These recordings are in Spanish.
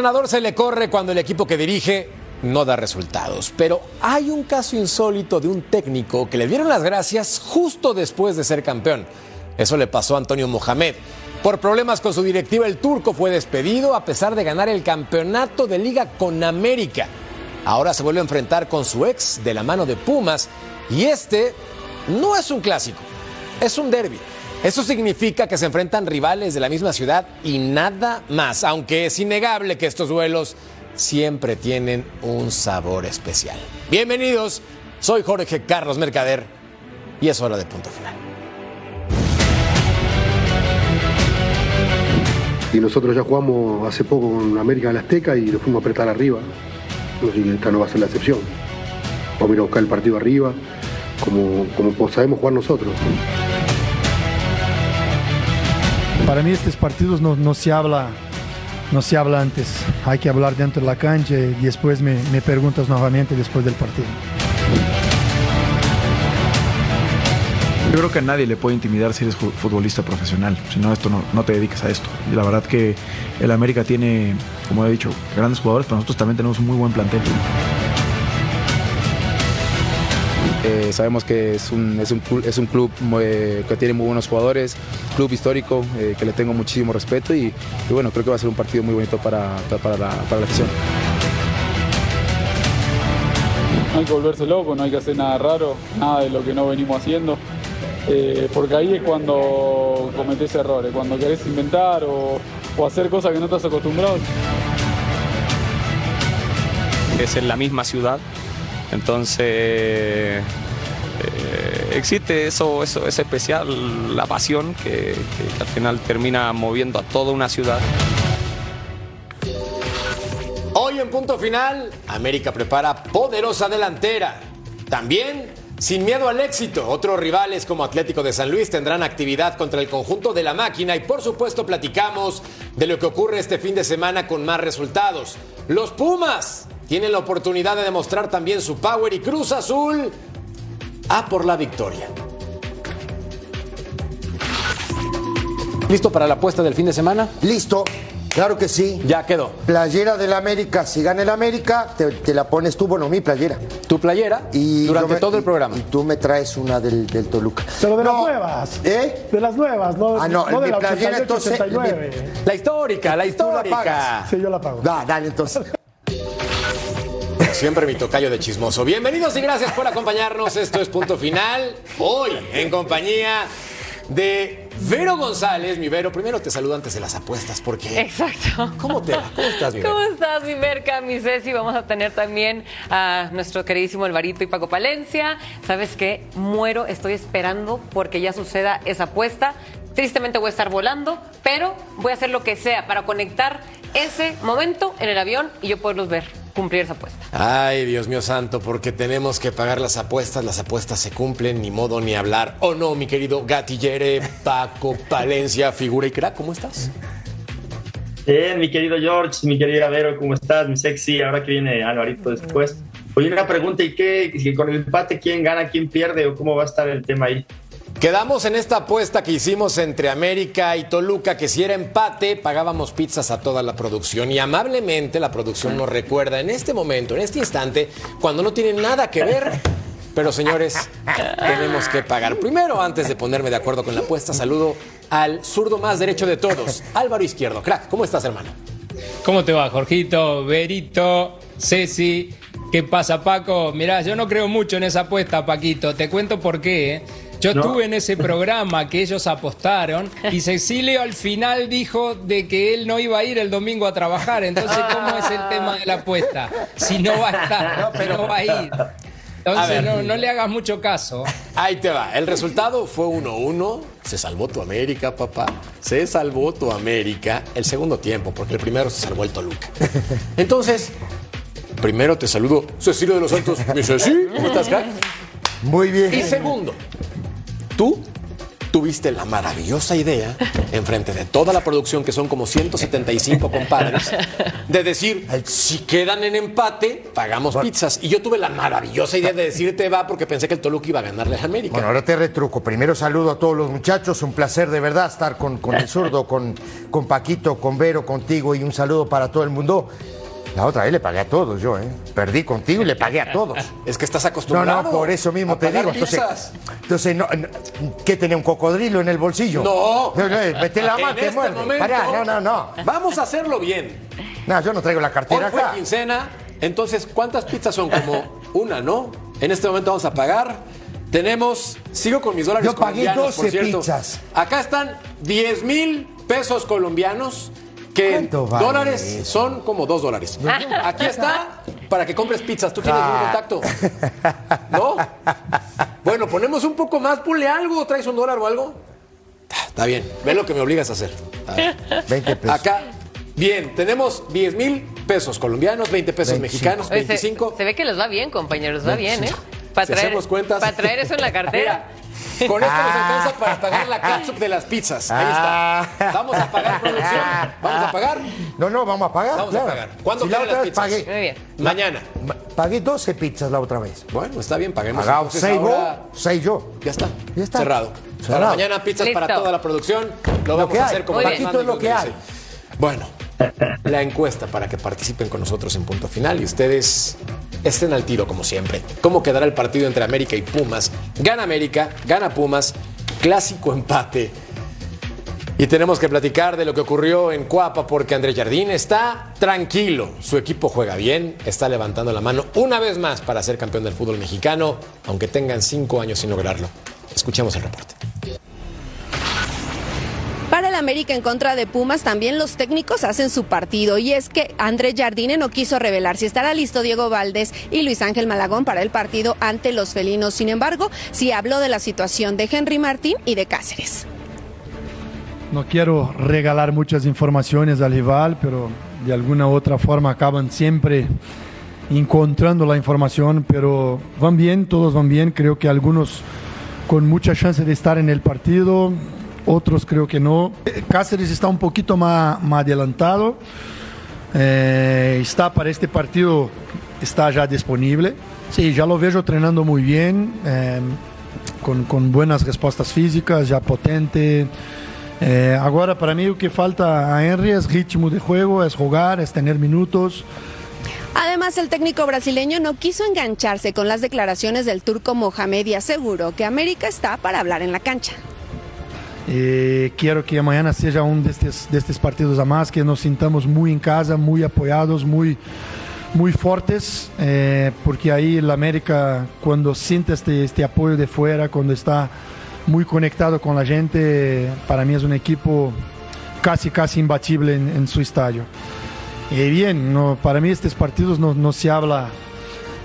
un entrenador se le corre cuando el equipo que dirige no da resultados, pero hay un caso insólito de un técnico que le dieron las gracias justo después de ser campeón. Eso le pasó a Antonio Mohamed. Por problemas con su directiva, el turco fue despedido a pesar de ganar el campeonato de liga con América. Ahora se vuelve a enfrentar con su ex de la mano de Pumas y este no es un clásico, es un derby. Eso significa que se enfrentan rivales de la misma ciudad y nada más, aunque es innegable que estos duelos siempre tienen un sabor especial. Bienvenidos, soy Jorge Carlos Mercader y es hora de punto final. Y nosotros ya jugamos hace poco con América en la Azteca y lo fuimos a apretar arriba. Esta no va a ser la excepción. Vamos a ir a buscar el partido arriba, como, como sabemos jugar nosotros. Para mí estos partidos no, no se habla no se habla antes, hay que hablar dentro de la cancha y después me, me preguntas nuevamente después del partido. Yo creo que a nadie le puede intimidar si eres futbolista profesional, si no, esto no, no, te dedicas a esto. Y la verdad que el América tiene, como he dicho, grandes jugadores, pero nosotros también tenemos un muy buen plantel. Eh, sabemos que es un, es un, es un club que tiene muy buenos jugadores, club histórico, eh, que le tengo muchísimo respeto y, y, bueno, creo que va a ser un partido muy bonito para, para, la, para la afición. No hay que volverse loco, no hay que hacer nada raro, nada de lo que no venimos haciendo. Eh, porque ahí es cuando cometés errores, cuando querés inventar o, o hacer cosas que no estás acostumbrado. Es en la misma ciudad, entonces eh, existe eso, eso, es especial, la pasión que, que al final termina moviendo a toda una ciudad. Hoy en punto final, América prepara poderosa delantera. También sin miedo al éxito, otros rivales como Atlético de San Luis tendrán actividad contra el conjunto de la máquina y por supuesto platicamos de lo que ocurre este fin de semana con más resultados. Los Pumas tienen la oportunidad de demostrar también su power y Cruz Azul a por la victoria. ¿Listo para la apuesta del fin de semana? Listo. Claro que sí. Ya quedó. Playera del América. Si gana el América, te, te la pones tú, bueno, mi playera. Tu playera Y durante me- todo el programa. Y tú me traes una del, del Toluca. Pero de No, las nuevas. ¿Eh? De las nuevas, no, Ah, no, no de la playera, 88, entonces, 89. La histórica, la Tú la histórica. pagas. Sí, yo la pago. Va, dale entonces. Siempre mi tocayo de chismoso. Bienvenidos y gracias por acompañarnos. Esto es Punto Final. Hoy en compañía de Vero González. Mi Vero, primero te saludo antes de las apuestas porque... Exacto. ¿Cómo te va? ¿Cómo estás, mi Vero? ¿Cómo estás, mi Merca, mi Ceci? Vamos a tener también a nuestro queridísimo Alvarito y Paco Palencia. ¿Sabes qué? Muero, estoy esperando porque ya suceda esa apuesta. Tristemente voy a estar volando, pero voy a hacer lo que sea para conectar ese momento en el avión y yo poderlos ver cumplir esa apuesta. Ay, Dios mío santo, porque tenemos que pagar las apuestas. Las apuestas se cumplen, ni modo ni hablar. ¿O no, mi querido Gatillere, Paco, Palencia, figura y crack? ¿Cómo estás? Bien, mi querido George, mi querida Vero, ¿cómo estás? Mi sexy, ahora que viene Alvarito después. Oye, una pregunta, ¿y qué? Si con el empate, ¿quién gana, quién pierde o cómo va a estar el tema ahí? Quedamos en esta apuesta que hicimos entre América y Toluca, que si era empate, pagábamos pizzas a toda la producción. Y amablemente la producción nos recuerda en este momento, en este instante, cuando no tiene nada que ver. Pero señores, tenemos que pagar. Primero, antes de ponerme de acuerdo con la apuesta, saludo al zurdo más derecho de todos, Álvaro Izquierdo. Crack, ¿cómo estás, hermano? ¿Cómo te va, Jorgito, Berito, Ceci? ¿Qué pasa, Paco? Mirá, yo no creo mucho en esa apuesta, Paquito. Te cuento por qué. ¿eh? Yo No. estuve en ese programa que ellos apostaron y Cecilio al final dijo de que él no iba a ir el domingo a trabajar. Entonces, ¿cómo es el tema de la apuesta? Si no va a estar, si no va a ir. Entonces, no, no le hagas mucho caso. Ahí te va. El resultado fue 1-1. Se salvó tu América, papá. Se salvó tu América el segundo tiempo, porque el primero se salvó el Toluca. Entonces, primero te saludo, Cecilio de los Santos. Mi Ceci, ¿cómo estás, crack? Muy bien. Y segundo, tú tuviste la maravillosa idea, enfrente de toda la producción, que son como 175 compadres, de decir, si quedan en empate, pagamos pizzas. Y yo tuve la maravillosa idea de decirte va porque pensé que el Toluca iba a ganarle a América. Bueno, ahora te retruco. Primero saludo a todos los muchachos. Un placer de verdad estar con, con el zurdo, con, con Paquito, con Vero, contigo y un saludo para todo el mundo. La otra vez le pagué a todos yo, ¿eh? Perdí contigo y le pagué a todos. Es que estás No, acostumbrado. no, por eso mismo a te digo. Entonces, pizzas. entonces no, no, ¿qué tenía un cocodrilo en el bolsillo? No. no, Mete la mano, te este muerde. momento, Pará, no, no, no. Vamos a hacerlo bien. No, yo no traigo la Hoy cartera fue acá. quincena, entonces, ¿cuántas pizzas son? Como una, ¿no? En este momento vamos a pagar. Tenemos, sigo con mis dólares Yo pagué colombianos, por 12 cierto. pizzas. Acá están 10 mil pesos colombianos, que en ¿Cuánto vale dólares eso? son como 2 dólares. Aquí está para que compres pizzas. ¿Tú tienes un Ah. contacto? ¿No? Bueno, ponemos un poco más, ponle algo, traes un dólar o algo. Está bien, ve lo que me obligas a hacer. A ver. 20 pesos. Acá, bien, tenemos 10 mil pesos colombianos, 20 pesos 25. mexicanos, Oye, se- 25. Se, ve que les va bien, compañeros, va bien, ¿eh? Para Si traer, hacemos cuentas. para traer eso en la cartera. Mira, con esto nos alcanza para pagar la catsup de las pizzas. Ahí Ah. está. Vamos a pagar producción. Vamos a pagar. No, no, vamos a pagar. Vamos claro. a pagar. ¿Cuándo Si la otra las vez pizzas? pagué, Muy bien. Mañana. ma- pagué 12 pizzas la otra vez. Bueno, está bien, paguemos. Pagado entonces 6 ahora- vos, 6 yo. Ya está. Ya está. Cerrado. Cerrado. Para mañana pizzas Listo. para toda la producción. Lo vamos a hacer como Paquito, es lo que hay. Bueno, la encuesta para que participen con nosotros en punto final y ustedes estén al tiro como siempre. ¿Cómo quedará el partido entre América y Pumas? Gana América, gana Pumas, clásico empate. Y tenemos que platicar de lo que ocurrió en Cuapa porque Andrés Jardín está tranquilo. Su equipo juega bien, está levantando la mano una vez más para ser campeón del fútbol mexicano, aunque tengan cinco años sin lograrlo. Escuchemos el reporte. Para el América en contra de Pumas, también los técnicos hacen su partido. Y es que Andrés Jardine no quiso revelar si estará listo Diego Valdés y Luis Ángel Malagón para el partido ante los felinos. Sin embargo, sí habló de la situación de Henry Martín y de Cáceres. No quiero regalar muchas informaciones al rival, pero de alguna u otra forma acaban siempre encontrando la información, pero van bien, todos van bien, creo que algunos con mucha chance de estar en el partido, otros creo que no. Cáceres está un poquito más, adelantado, eh, está para este partido, está ya disponible. Sí, ya lo veo entrenando muy bien, eh, con, buenas respuestas físicas, ya potente. Eh, agora, para mí, o que falta a Henry es ritmo de juego, es jugar, es tener minutos. Además, el técnico brasileño no quiso engancharse con las declaraciones del turco Mohamed y aseguró que América está para hablar en la cancha. Eh, quiero que mañana seja um destes, destes partidos a mais, que nos sintamos muito em casa, muito apoiados, muito, muito fortes, eh, porque aí a América, quando sente este, este apoio de fora, quando está muito conectado com a gente, para mim é um equipo casi, casi imbatível em, em seu estádio. E bem, no, para mim estes partidos não, não se habla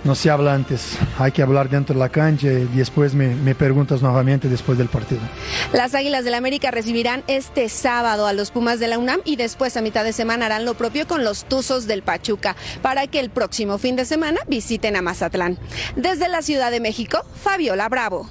no se habla antes, hay que hablar dentro de la cancha y después me, me preguntas nuevamente después del partido. Las Águilas del América recibirán este sábado a los Pumas de la UNAM y después a mitad de semana harán lo propio con los Tuzos del Pachuca para que el próximo fin de semana visiten a Mazatlán. Desde la Ciudad de México, Fabiola Bravo.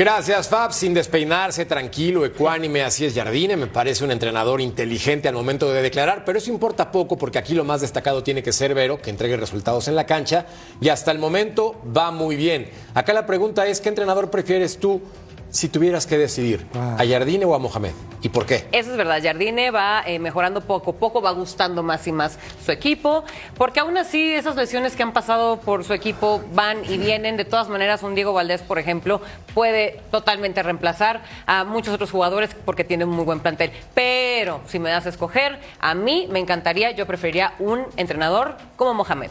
Gracias, Fab. Sin despeinarse, tranquilo, ecuánime, así es Jardine. Me parece un entrenador inteligente al momento de declarar, pero eso importa poco porque aquí lo más destacado tiene que ser Vero, que entregue resultados en la cancha y hasta el momento va muy bien. Acá la pregunta es, ¿qué entrenador prefieres tú si tuvieras que decidir? ¿A Jardine o a Mohamed? ¿Y por qué? Eso es verdad, Jardine va eh, mejorando poco a poco, va gustando más y más su equipo, porque aún así esas lesiones que han pasado por su equipo van y vienen, de todas maneras un Diego Valdés, por ejemplo, puede totalmente reemplazar a muchos otros jugadores porque tiene un muy buen plantel, pero si me das a escoger, a mí me encantaría, yo preferiría un entrenador como Mohamed.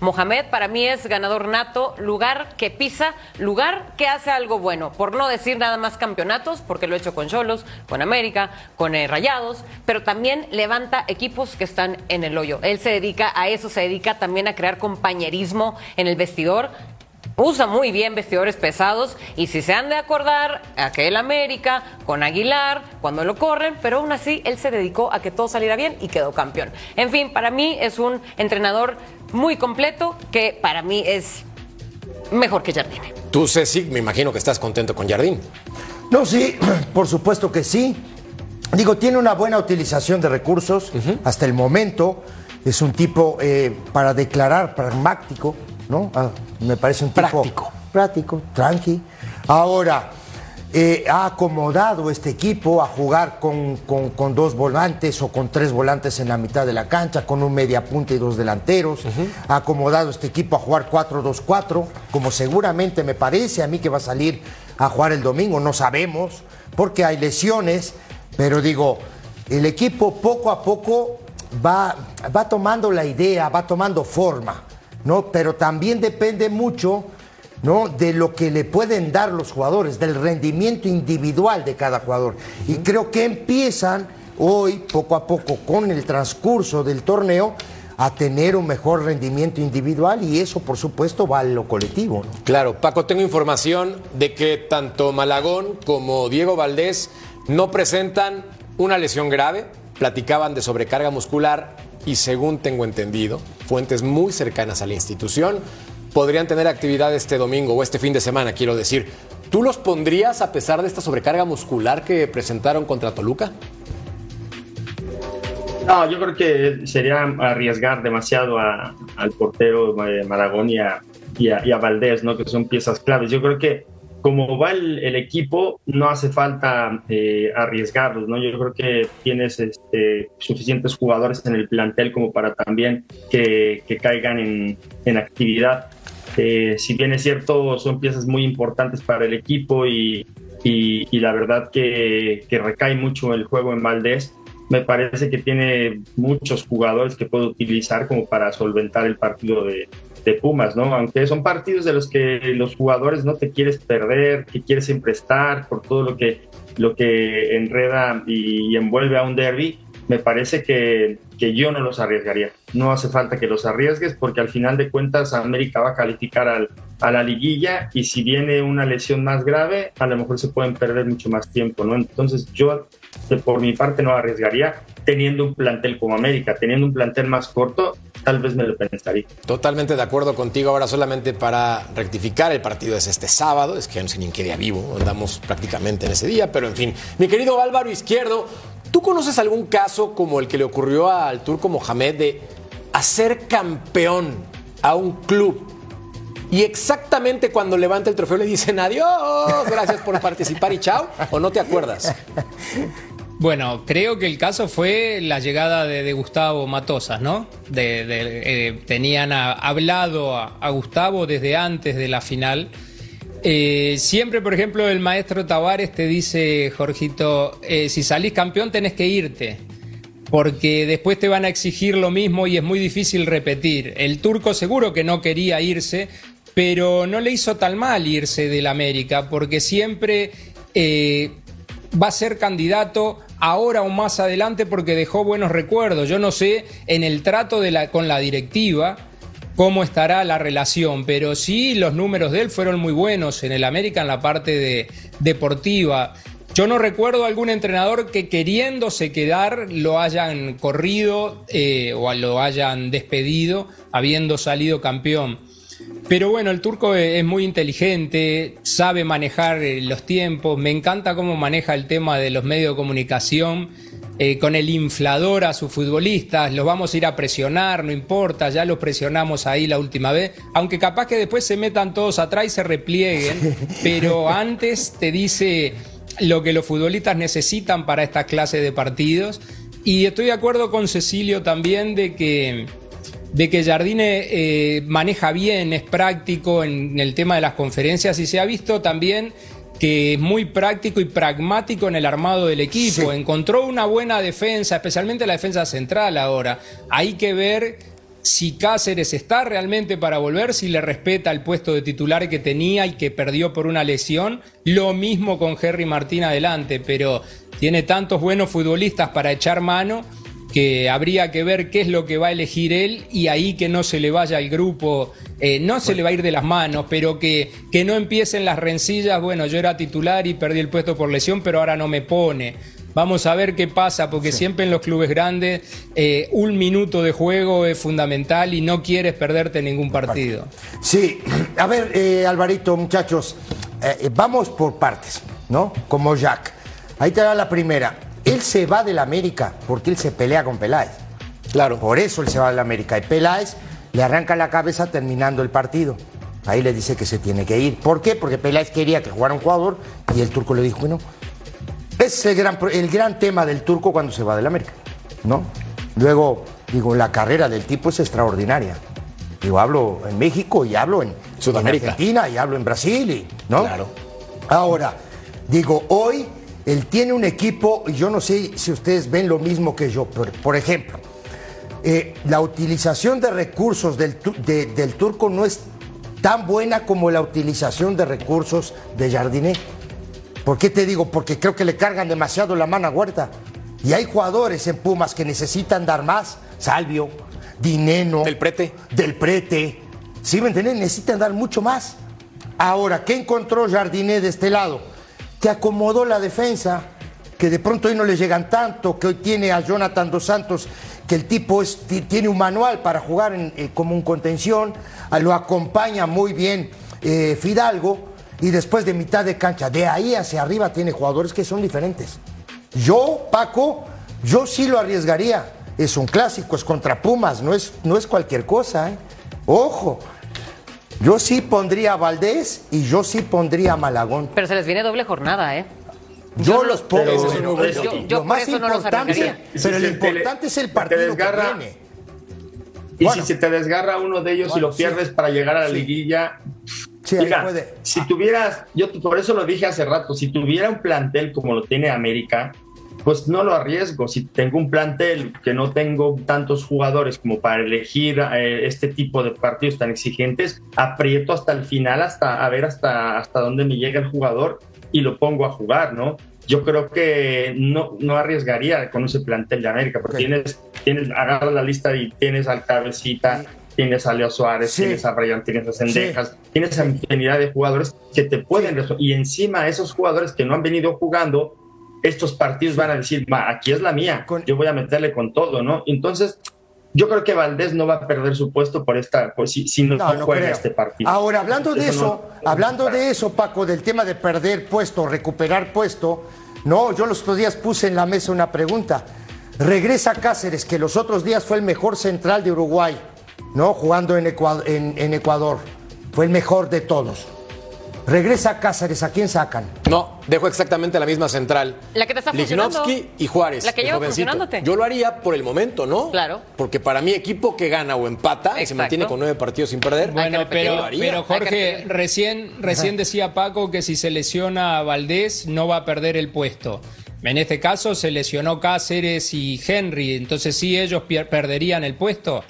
Mohamed para mí es ganador nato, lugar que pisa, lugar que hace algo bueno, por no decir nada más campeonatos, porque lo he hecho con Cholos, con América, con eh, Rayados, pero también levanta equipos que están en el hoyo. Él se dedica a eso, se dedica también a crear compañerismo en el vestidor. Usa muy bien vestidores pesados y si se han de acordar, aquel América con Aguilar, cuando lo corren, pero aún así él se dedicó a que todo saliera bien y quedó campeón. En fin, para mí es un entrenador muy completo que para mí es mejor que Jardine. Tú, Ceci, me imagino que estás contento con Jardín. No, sí, por supuesto que sí. Digo, tiene una buena utilización de recursos hasta el momento. Es un tipo, eh, para declarar, pragmático, ¿no? Ah, me parece un tipo... Práctico. Práctico, tranqui. Ahora, eh, ha acomodado este equipo a jugar con, con- con dos volantes o con tres volantes en la mitad de la cancha, con un mediapunta y dos delanteros. Ha acomodado este equipo a jugar 4-2-4, como seguramente me parece a mí que va a salir a jugar el domingo, no sabemos, porque hay lesiones, pero digo, el equipo poco a poco va, va tomando la idea, va tomando forma, ¿no? Pero también depende mucho ¿no? de lo que le pueden dar los jugadores, del rendimiento individual de cada jugador. Y creo que empiezan hoy, poco a poco, con el transcurso del torneo, a tener un mejor rendimiento individual y eso, por supuesto, va a lo colectivo. ¿no? Claro, Paco, tengo información de que tanto Malagón como Diego Valdés no presentan una lesión grave, platicaban de sobrecarga muscular y según tengo entendido, fuentes muy cercanas a la institución podrían tener actividad este domingo o este fin de semana, quiero decir. ¿Tú los pondrías a pesar de esta sobrecarga muscular que presentaron contra Toluca? No, yo creo que sería arriesgar demasiado a- al portero eh, Maragón y a, y, a, Valdés, ¿no? que son piezas claves. Yo creo que como va el, el equipo, no hace falta eh, arriesgarlos. ¿no? Yo creo que tienes este, suficientes jugadores en el plantel como para también que, que caigan en, en actividad. Eh, si bien es cierto, son piezas muy importantes para el equipo y, y- y la verdad que, que recae mucho el juego en Valdés, me parece que tiene muchos jugadores que puede utilizar como para solventar el partido de, de Pumas, ¿no? Aunque son partidos de los que los jugadores no te quieres perder, que quieres siempre estar por todo lo que, lo que enreda y, y envuelve a un derby, me parece que, que yo no los arriesgaría. No hace falta que los arriesgues porque al final de cuentas América va a calificar al, a la liguilla y si viene una lesión más grave, a lo mejor se pueden perder mucho más tiempo, ¿no? Entonces yo por mi parte no arriesgaría teniendo un plantel como América, teniendo un plantel más corto, tal vez me lo pensaría. Totalmente de acuerdo contigo. Ahora solamente para rectificar, el partido es este sábado. Es que no sé ni en qué día vivo. Andamos prácticamente en ese día, pero en fin. Mi querido Álvaro Izquierdo, ¿tú conoces algún caso como el que le ocurrió al turco Mohamed de hacer campeón a un club y exactamente cuando levanta el trofeo le dicen adiós, gracias por participar y chao? ¿O no te acuerdas? Bueno, creo que el caso fue la llegada de, Gustavo Matosas, ¿no? Eh, tenían hablado a Gustavo desde antes de la final. Eh, siempre, por ejemplo, el maestro Tavares te dice, Jorgito, eh, si salís campeón tenés que irte, porque después te van a exigir lo mismo y es muy difícil repetir. El turco seguro que no quería irse, pero no le hizo tan mal irse del América, porque siempre eh, va a ser candidato ahora o más adelante porque dejó buenos recuerdos. Yo no sé en el trato de la, con la directiva cómo estará la relación, pero sí los números de él fueron muy buenos en el América en la parte de, deportiva. Yo no recuerdo algún entrenador que queriéndose quedar lo hayan corrido eh, o lo hayan despedido habiendo salido campeón. Pero bueno, el turco e- es muy inteligente, sabe manejar eh, los tiempos, me encanta cómo maneja el tema de los medios de comunicación, eh, con el inflador a sus futbolistas, los vamos a ir a presionar, no importa, ya los presionamos ahí la última vez, aunque capaz que después se metan todos atrás y se replieguen, pero antes te dice lo que los futbolistas necesitan para esta clase de partidos. Y estoy de acuerdo con Cecilio también de que de que Jardine eh, maneja bien, es práctico en el tema de las conferencias y se ha visto también que es muy práctico y pragmático en el armado del equipo. Encontró una buena defensa, especialmente la defensa central ahora. Hay que ver si Cáceres está realmente para volver, si le respeta el puesto de titular que tenía y que perdió por una lesión. Lo mismo con Henry Martín adelante, pero tiene tantos buenos futbolistas para echar mano que habría que ver qué es lo que va a elegir él y ahí que no se le vaya al grupo, eh, no se le va a ir de las manos, pero que, que no empiecen las rencillas, bueno, yo era titular y perdí el puesto por lesión, pero ahora no me pone. Vamos a ver qué pasa, porque siempre en los clubes grandes eh, un minuto de juego es fundamental y no quieres perderte ningún partido. Sí, a ver, eh, Alvarito, muchachos, vamos por partes. ¿no? Como Jack. Ahí te da la primera. Él se va del América porque él se pelea con Peláez. Claro. Por eso él se va del América. Y Peláez le arranca la cabeza terminando el partido. Ahí le dice que se tiene que ir. ¿Por qué? Porque Peláez quería que jugara un jugador y el turco le dijo, bueno, ese es el gran, el gran tema del turco cuando se va del América, ¿no? Luego, digo, la carrera del tipo es extraordinaria. Digo, hablo en México y hablo en, Sudamérica. en Argentina y hablo en Brasil, y, ¿no? Claro. Ahora, digo, hoy él tiene un equipo, y yo no sé si ustedes ven lo mismo que yo, pero, por ejemplo, eh, la utilización de recursos del, de- del turco no es tan buena como la utilización de recursos de Jardiné. ¿Por qué te digo? Porque creo que le cargan demasiado la mano a Huerta. Y hay jugadores en Pumas que necesitan dar más. Salvio, Dineno. Del Prete. Del Prete. ¿Sí me entienden? Necesitan dar mucho más. Ahora, ¿qué encontró Jardiné de este lado? Que acomodó la defensa, que de pronto hoy no le llegan tanto, que hoy tiene a Jonathan Dos Santos, que el tipo tiene un manual para jugar en- eh, como un contención, lo acompaña muy bien eh, Fidalgo, y después de mitad de cancha, de ahí hacia arriba tiene jugadores que son diferentes. Yo, Paco, yo sí lo arriesgaría. Es un clásico, es contra Pumas, no es, no es cualquier cosa, ¿eh? Ojo. Yo sí pondría a Valdés y yo sí pondría a Malagón. Pero se les viene doble jornada, ¿eh? Yo, los pongo. Pero yo, Lo más eso no los importante, pero lo importante es el partido desgarra- que viene. Y Bueno. si se te desgarra uno de ellos y lo pierdes sí. para llegar a la Sí. liguilla. Sí, ahí Mira, puede. si tuvieras, yo por eso lo dije hace rato, si tuviera un plantel como lo tiene América, pues no lo arriesgo. Si tengo un plantel que no tengo tantos jugadores como para elegir eh, este tipo de partidos tan exigentes, aprieto hasta el final, hasta a ver hasta, hasta dónde me llega el jugador y lo pongo a jugar, ¿no? Yo creo que no, no arriesgaría con ese plantel de América, porque tienes, tienes, agarras la lista y tienes al Cabecita, tienes a Leo Suárez, Sí. tienes a Brian, tienes a Sendejas, tienes a infinidad de jugadores que te pueden resolver. Y encima esos jugadores que no han venido jugando, estos partidos van a decir, "Ma, aquí es la mía, yo voy a meterle con todo, ¿no? Entonces, yo creo que Valdés no va a perder su puesto por esta, pues si, si no, No, no juega creo. este partido. Ahora, hablando de Eso eso, no- hablando de eso, Paco, del tema de perder puesto, recuperar puesto, no, yo los otros días puse en la mesa una pregunta. Regresa Cáceres, que los otros días fue el mejor central de Uruguay, ¿no? Jugando en Ecuador, en, en Ecuador. Fue el mejor de todos. Regresa Cáceres, ¿a quién sacan? No, dejo exactamente la misma central. La que te está funcionando. Lichnowsky y Juárez. La que lleva funcionándote. Yo lo haría por el momento, ¿no? Claro. Porque para mí, equipo que gana o empata y se mantiene con nueve partidos sin perder. Bueno, yo pero, lo haría. pero Jorge, recién, recién decía Paco que si se lesiona a Valdés no va a perder el puesto. En este caso se lesionó Cáceres y Henry, entonces sí ellos perderían el puesto.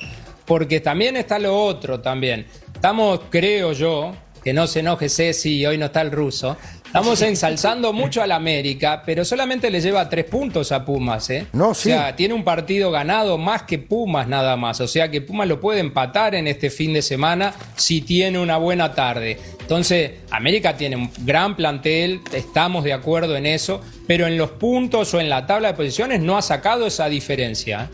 Porque también está lo otro también. Estamos, creo yo, que no se enoje Ceci, hoy no está el ruso. Estamos ensalzando mucho al América, pero solamente le lleva tres puntos a Pumas, ¿eh? No, sí. O sea, tiene un partido ganado más que Pumas nada más. O sea que Pumas lo puede empatar en este fin de semana si tiene una buena tarde. Entonces, América tiene un gran plantel, estamos de acuerdo en eso, pero en los puntos o en la tabla de posiciones no ha sacado esa diferencia.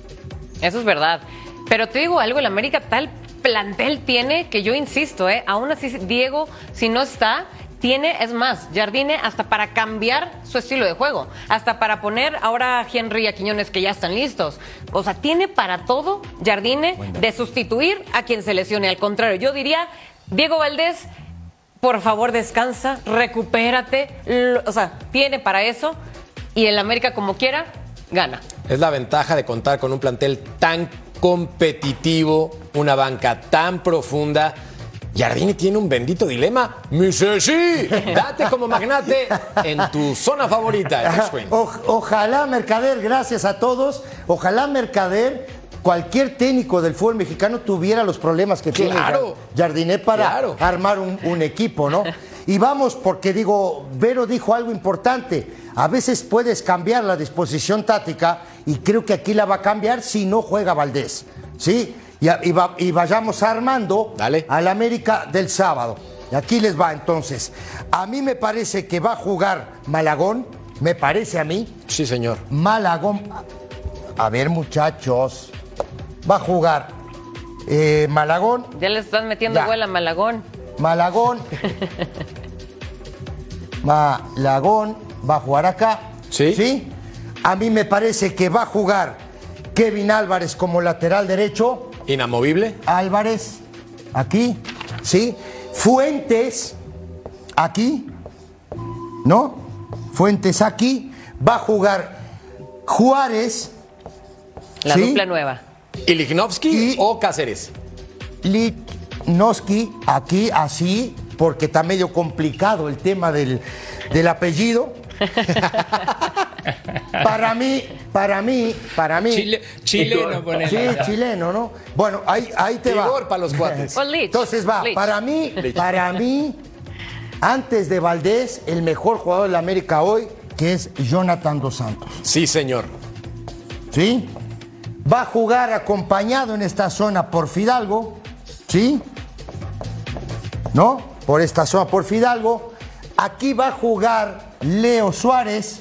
Eso es verdad. Pero te digo algo, el América tal plantel tiene que yo insisto, ¿eh? aún así Diego, si no está, tiene, es más, Jardine hasta para cambiar su estilo de juego, hasta para poner ahora a Henry y a Quiñones que ya están listos. O sea, tiene para todo Jardine de sustituir a quien se lesione. Al contrario, yo diría, Diego Valdés, por favor descansa, recupérate. O sea, tiene para eso y el América como quiera, gana. Es la ventaja de contar con un plantel tan competitivo, una banca tan profunda. Jardini tiene un bendito dilema. Mi sí, date como magnate en tu zona favorita. O- ojalá Mercader, gracias a todos, ojalá Mercader, cualquier técnico del fútbol mexicano tuviera los problemas que tiene. Jardiné para Claro. armar un, un equipo, ¿no? Y vamos, porque digo, Vero dijo algo importante. A veces puedes cambiar la disposición táctica y creo que aquí la va a cambiar si no juega Valdés, ¿sí? Y, a- y va- y vayamos armando al América del sábado. Y aquí les va entonces. A mí me parece que va a jugar Malagón, me parece a mí. Sí, señor. Malagón. A ver, muchachos. Va a jugar eh, Malagón, Ya le están metiendo Ya. gol a Malagón. Malagón. Malagón va a jugar acá. Sí. A mí me parece que va a jugar Kevin Álvarez como lateral derecho. Inamovible. Álvarez, aquí, ¿sí? Fuentes, aquí, ¿no? Fuentes aquí. Va a jugar Juárez. La ¿sí? dupla nueva. ¿Y Lichnowsky o Cáceres? Lichnowsky, aquí, así, porque está medio complicado el tema del, del apellido. para mí, para mí, para mí. Chile- chileno, ponele. Sí, chileno, ¿no? Bueno, ahí, ahí te va. Igor para los cuates. Entonces va, para mí, para mí, antes de Valdés, el mejor jugador de la América hoy, que es Jonathan Dos Santos. Sí, señor. ¿Sí? Va a jugar acompañado en esta zona por Fidalgo. ¿Sí? ¿No? Por esta zona por Fidalgo. Aquí va a jugar Leo Suárez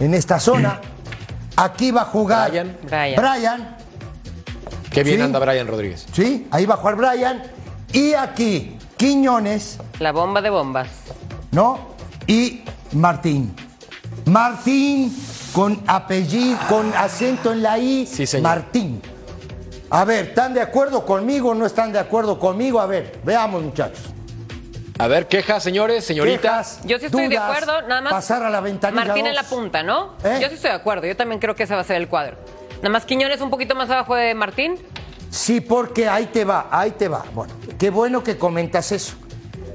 en esta zona. Aquí va a jugar Brian. Brian. Brian. Qué bien Sí. anda Brian Rodríguez. ¿Sí? Ahí va a jugar Brian. Y aquí Quiñones. La bomba de bombas. ¿no? Y Martín. Martín con apellido, con acento en la I. Sí, señor. Martín. A ver, ¿están de acuerdo conmigo o no están de acuerdo conmigo? A ver, veamos, muchachos. A ver, quejas, señores, señoritas. Quejas, Yo sí estoy de acuerdo, nada más. Pasar a la ventanilla. Martín en la punta, ¿no? ¿Eh? Yo sí estoy de acuerdo. Yo también creo que ese va a ser el cuadro. Nada más Quiñones un poquito más abajo de Martín. Sí, porque ahí te va, ahí te va. Bueno, qué bueno que comentas eso.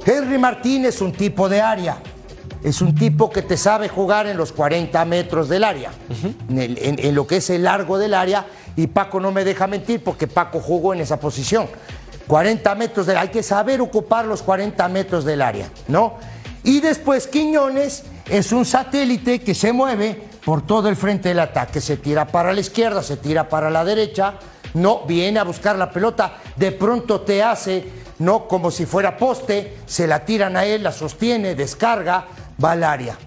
Henry Martín es un tipo de área. Es un tipo que te sabe jugar en los 40 metros del área, en, el- en- en lo que es el largo del área. Y Paco no me deja mentir porque Paco jugó en esa posición. 40 metros del Hay que saber ocupar los 40 metros del área, ¿no? Y después Quiñones es un satélite que se mueve por todo el frente del ataque. Se tira para la izquierda, se tira para la derecha, no viene a buscar la pelota, de pronto te hace, no como si fuera poste, se la tiran a él, la sostiene, descarga, va al área.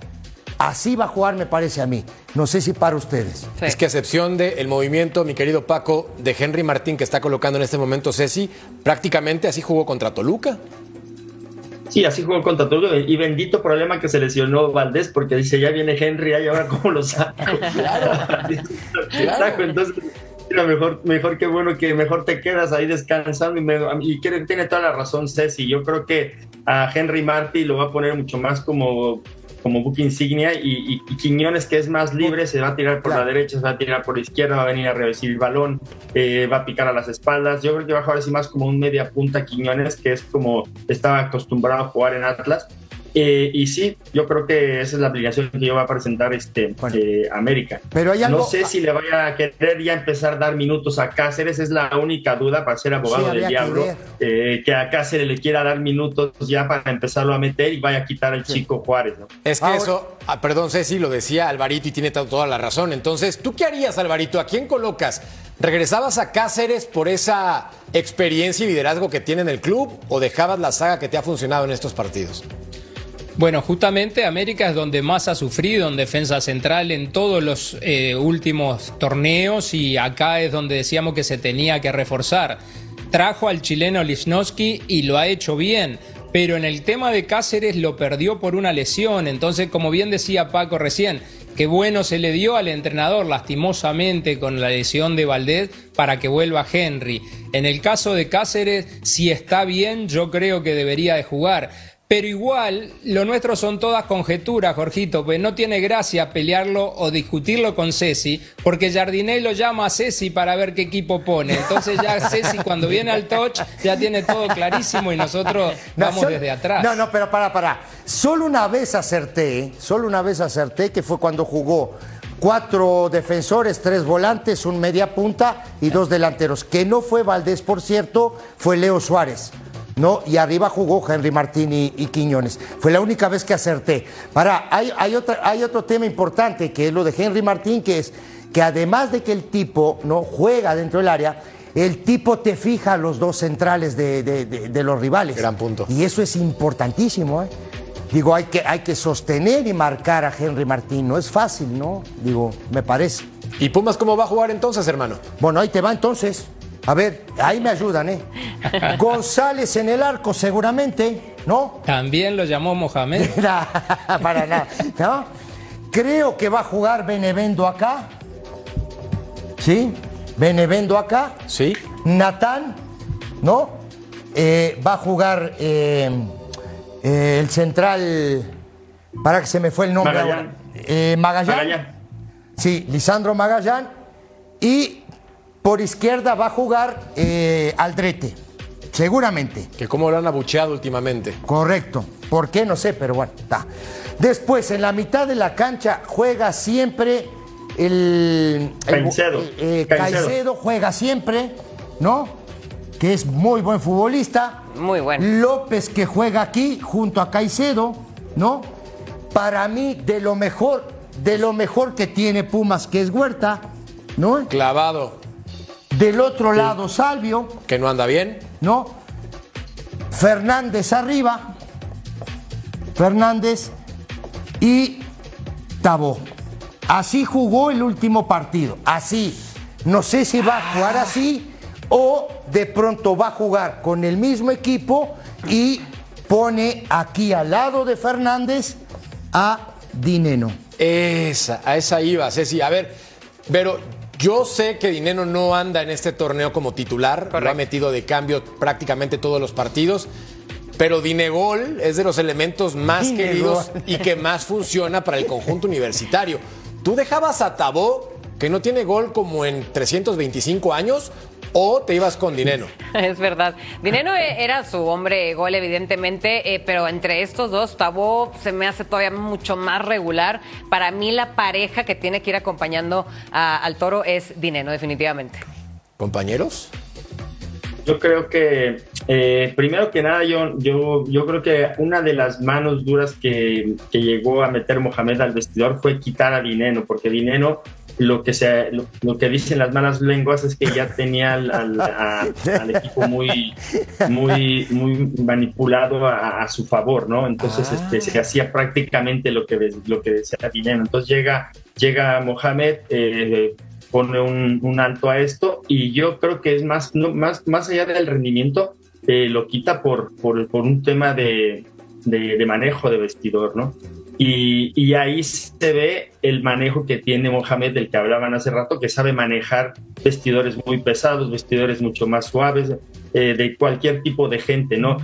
Así va a jugar, me parece a mí. No sé si para ustedes. Sí. Es que a excepción del movimiento, mi querido Paco, de Henry Martín que está colocando en este momento Ceci, prácticamente así jugó contra Toluca. Sí, así jugó contra Toluca y bendito problema que se lesionó Valdés porque dice ya viene Henry, ahí ahora cómo lo saco. Saco, entonces mira, mejor, mejor que bueno que mejor te quedas ahí descansando y, me- y tiene toda la razón Ceci. Yo creo que a Henry Martí lo va a poner mucho más como como buque insignia y, y- Quiñones que es más libre se va a tirar por la derecha, se va a tirar por la izquierda, va a venir a recibir el balón, eh, va a picar a las espaldas. Yo creo que va a jugar así más como un media punta Quiñones, que es como estaba acostumbrado a jugar en Atlas. Eh, y sí, yo creo que esa es la obligación que yo va a presentar este eh, América. Pero hay algo- No sé si le vaya a querer ya empezar a dar minutos a Cáceres, es la única duda para ser abogado Sí, del que diablo, eh, que a Cáceres le quiera dar minutos ya para empezarlo a meter y vaya a quitar al chico Juárez. ¿no? Es que eso, ah, perdón Ceci, lo decía Alvarito y tiene to- toda la razón. Entonces, ¿tú qué harías, Alvarito? ¿A quién colocas? ¿Regresabas a Cáceres por esa experiencia y liderazgo que tiene en el club o dejabas la saga que te ha funcionado en estos partidos? Bueno, justamente América es donde más ha sufrido en defensa central en todos los eh, últimos torneos y acá es donde decíamos que se tenía que reforzar. Trajo al chileno Lichnowsky y lo ha hecho bien, pero en el tema de Cáceres lo perdió por una lesión, entonces como bien decía Paco recién, qué bueno se le dio al entrenador lastimosamente con la lesión de Valdés para que vuelva Henry. En el caso de Cáceres, si está bien, yo creo que debería de jugar. Pero igual, lo nuestro son todas conjeturas, Jorgito, pues no tiene gracia pelearlo o discutirlo con Ceci, porque Jardiné lo llama a Ceci para ver qué equipo pone. Entonces ya Ceci cuando viene al touch ya tiene todo clarísimo y nosotros No, vamos solo- desde atrás. No, no, pero para, para. Solo una vez acerté, solo una vez acerté, que fue cuando jugó cuatro defensores, tres volantes, un media punta y dos delanteros. Que no fue Valdés, por cierto, fue Leo Suárez. ¿No? Y arriba jugó Henry Martín y, y Quiñones. Fue la única vez que acerté. Para, hay, hay, otra, hay otro tema importante, que es lo de Henry Martín, que es que además de que el tipo no juega dentro del área, el tipo te fija los dos centrales de, de- de- de los rivales. Gran punto. Y eso es importantísimo, ¿eh? Digo, hay que, hay que sostener y marcar a Henry Martín. No es fácil, ¿no? Digo, me parece. ¿Y Pumas cómo va a jugar entonces, hermano? Bueno, ahí te va entonces. A ver, ahí me ayudan, ¿eh? González en el arco, seguramente. ¿no? También lo llamó Mohamed. Para nada, ¿no? Creo que va a jugar Benevendo acá. ¿Sí? Benevendo acá. Sí. Natán, ¿no? Eh, va a jugar eh, eh, el central. Para que se me fue el nombre Magallán. ahora. Eh, Magallán. Magallán. Sí, Lisandro Magallán. Y por izquierda va a jugar eh, Aldrete. Seguramente. Que cómo lo han abucheado últimamente. Correcto. ¿Por qué? No sé, pero bueno, está. Después, en la mitad de la cancha juega siempre el. el- Caicedo. eh, eh, Caicedo. Caicedo juega siempre, ¿no? Que es muy buen futbolista. Muy bueno. López que juega aquí junto a Caicedo, ¿no? Para mí, de lo mejor, de lo mejor que tiene Pumas, que es Huerta, ¿no? Clavado, Del otro lado, Salvio, que no anda bien. ¿no? Fernández arriba, Fernández y Tabó. Así jugó el último partido, así. No sé si va a jugar así o de pronto va a jugar con el mismo equipo y pone aquí al lado de Fernández a Dineno. Esa, a esa iba, Ceci. A ver, pero yo sé que Dinero no anda en este torneo como titular, lo ha metido de cambio prácticamente todos los partidos, pero Dinegol es de los elementos más Dinegol. queridos y que más funciona para el conjunto universitario. ¿Tú dejabas a Tabó, que no tiene gol como en 325 años, o te ibas con Dinero? Es verdad. Dinero e- era su hombre gol, evidentemente, eh, pero entre estos dos, Tabó se me hace todavía mucho más regular. Para mí, la pareja que tiene que ir acompañando a- al toro es Dinero, definitivamente. ¿Compañeros? Yo creo que, eh, primero que nada, yo, yo, yo creo que una de las manos duras que, que llegó a meter Mohamed al vestidor fue quitar a Dineno, porque Dineno, lo que, se, lo, lo que dicen las malas lenguas es que ya tenía al, al- a- al equipo muy, muy, muy manipulado a, a su favor, ¿no? Entonces este, se hacía prácticamente lo que, lo que decía Dineno. Entonces llega, llega Mohamed, eh, pone un, un alto a esto y yo creo que es más, no, más, más allá del rendimiento, eh, lo quita por, por, por un tema de, de- de manejo de vestidor, ¿no? Y, ahí se ve el manejo que tiene Mohamed, del que hablaban hace rato, que sabe manejar vestidores muy pesados, vestidores mucho más suaves, eh, de cualquier tipo de gente, ¿no?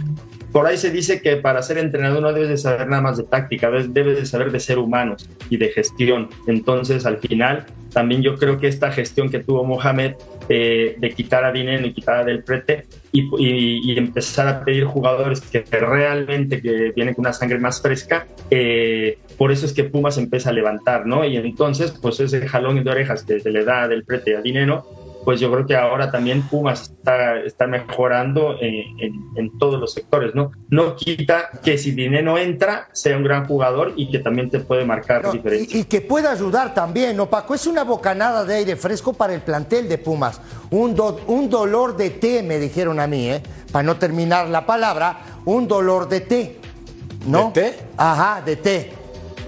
Por ahí se dice que para ser entrenador no debes de saber nada más de táctica, debes, debes de saber de ser humanos y de gestión. Entonces, al final, también yo creo que esta gestión que tuvo Mohamed de quitar a Dinero y quitar a Del Prete y, empezar a pedir jugadores que realmente que vienen con una sangre más fresca, eh, por eso es que Pumas empieza a levantar, ¿no? Y entonces, pues ese jalón de orejas que se le da a Del Prete y a Dinero, pues yo creo que ahora también Pumas está, está mejorando en, en- en todos los sectores, ¿no? No quita que si Dinero entra, sea un gran jugador y que también te puede marcar diferencia. Y que pueda ayudar también, ¿no, Paco? Es una bocanada de aire fresco para el plantel de Pumas. Un, do- un dolor de té, me dijeron a mí, ¿eh? Para no terminar la palabra, un dolor de té. ¿No? ¿De té? Ajá, de té.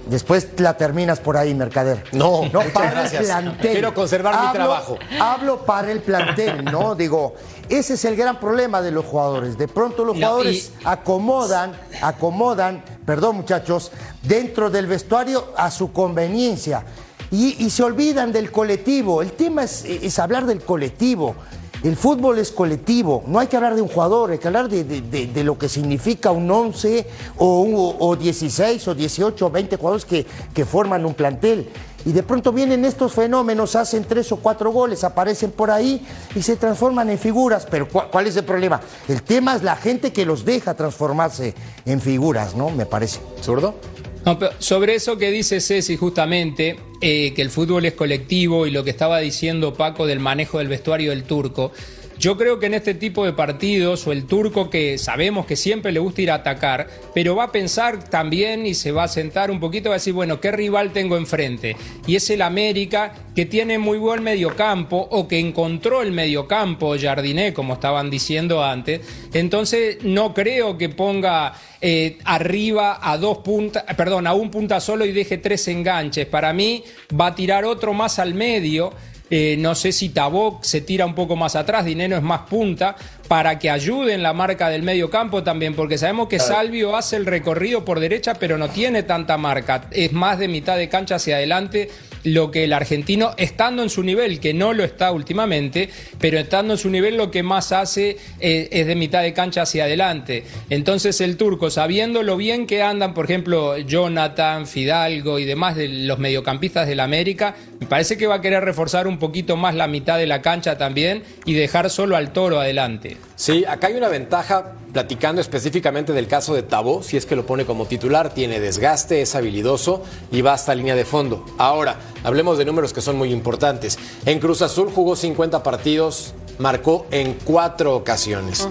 Después la terminas por ahí, mercader. No, no para gracias. el plantel. Quiero conservar mi trabajo. Hablo para el plantel, ¿no? Digo, ese es el gran problema de los jugadores. De pronto los No, jugadores acomodan, acomodan, perdón muchachos, dentro del vestuario a su conveniencia. Y, y se olvidan del colectivo. El tema es, es hablar del colectivo. El fútbol es colectivo, no hay que hablar de un jugador, hay que hablar de, de- de- lo que significa un 11 o, un- o 16 o 18 o 20 jugadores que, que forman un plantel. Y de pronto vienen estos fenómenos, hacen tres o cuatro goles, aparecen por ahí y se transforman en figuras. Pero ¿cu- ¿cuál es el problema? El tema es la gente que los deja transformarse en figuras, ¿no? Me parece. ¿Zurdo? No, sobre eso que dice Ceci justamente, eh, que el fútbol es colectivo y lo que estaba diciendo Paco del manejo del vestuario del turco, yo creo que en este tipo de partidos, o el turco que sabemos que siempre le gusta ir a atacar, pero va a pensar también y se va a sentar un poquito, va a decir, bueno, ¿qué rival tengo enfrente? Y es el América que tiene muy buen mediocampo o que encontró el mediocampo Jardiné, como estaban diciendo antes. Entonces, no creo que ponga eh, arriba a dos puntas, perdón, a un punta solo y deje tres enganches. Para mí, va a tirar otro más al medio. Eh, no sé si Tabok se tira un poco más atrás, Dinero es más punta, para que ayude en la marca del medio campo también, porque sabemos que Salvio hace el recorrido por derecha, pero no tiene tanta marca, es más de mitad de cancha hacia adelante lo que el argentino, estando en su nivel, que no lo está últimamente, pero estando en su nivel lo que más hace eh, es de mitad de cancha hacia adelante. Entonces el turco, sabiendo lo bien que andan, por ejemplo, Jonathan, Fidalgo y demás de los mediocampistas del América, me parece que va a querer reforzar un poquito más la mitad de la cancha también y dejar solo al toro adelante. Sí, acá hay una ventaja, platicando específicamente del caso de Tabó, si es que lo pone como titular, tiene desgaste, es habilidoso y va hasta línea de fondo. Ahora, hablemos de números que son muy importantes. En Cruz Azul jugó 50 partidos, marcó en cuatro ocasiones.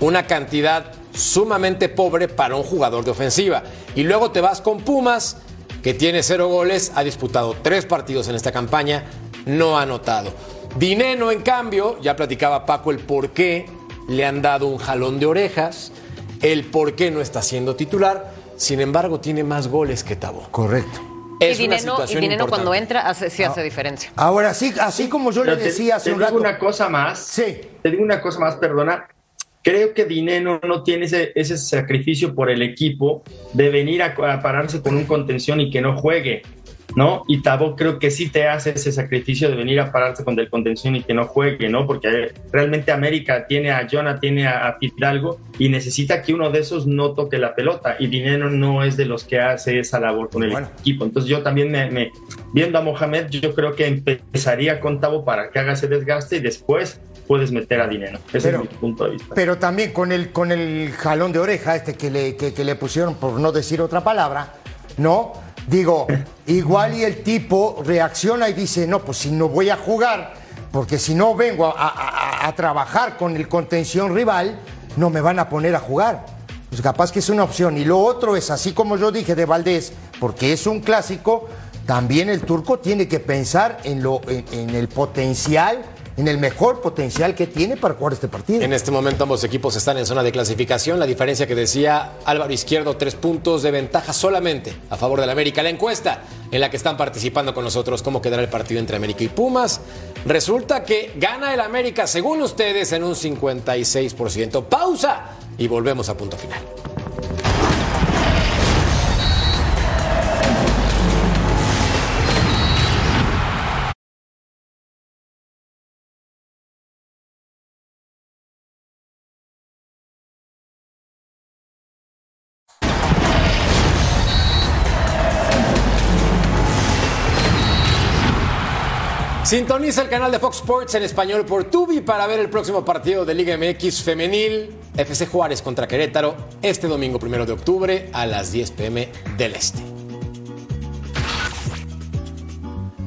Una cantidad sumamente pobre para un jugador de ofensiva. Y luego te vas con Pumas, que tiene cero goles, ha disputado tres partidos en esta campaña, no ha anotado. Dineno, en cambio, ya platicaba Paco el por qué le han dado un jalón de orejas, el por qué no está siendo titular, sin embargo tiene más goles que Tabo. Correcto. y Dineno, y Dineno cuando entra hace, sí hace diferencia. Ahora sí, así como yo le Pero te- decía hace te un digo rato. una cosa más. Sí. Te digo una cosa más, perdona. Creo que Dineno no tiene ese, ese sacrificio por el equipo de venir a, a pararse con un contención y que no juegue, ¿no? Y Tabo creo que sí te hace ese sacrificio de venir a pararse con el contención y que no juegue, ¿no? Porque realmente América tiene a Jonah, tiene a, Fidalgo y necesita que uno de esos no toque la pelota. Y Dineno no es de los que hace esa labor con el equipo. Entonces yo también me, me- viendo a Mohamed, yo creo que empezaría con Tabo para que haga ese desgaste y después puedes meter a Dinero. Ese Pero- es mi punto de vista. Pero también con el, con el jalón de oreja este que le, que, que le pusieron, por no decir otra palabra, ¿no? Digo, igual y el tipo reacciona y dice, no, pues si no voy a jugar, porque si no vengo a, trabajar con el contención rival, no me van a poner a jugar. Pues capaz que es una opción. Y lo otro es, así como yo dije de Valdés, porque es un clásico, también el turco tiene que pensar en, lo, en el potencial, en el mejor potencial que tiene para jugar este partido. En este momento ambos equipos están en zona de clasificación. La diferencia que decía Álvaro Izquierdo, tres puntos de ventaja solamente a favor del América. La encuesta en la que están participando con nosotros, cómo quedará el partido entre América y Pumas. Resulta que gana el América, según ustedes, en un 56%. Pausa y volvemos a punto final. Sintoniza el canal de Fox Sports en español por Tubi para ver el próximo partido de Liga MX femenil. FC Juárez contra Querétaro este domingo primero de octubre a las 10 pm del Este.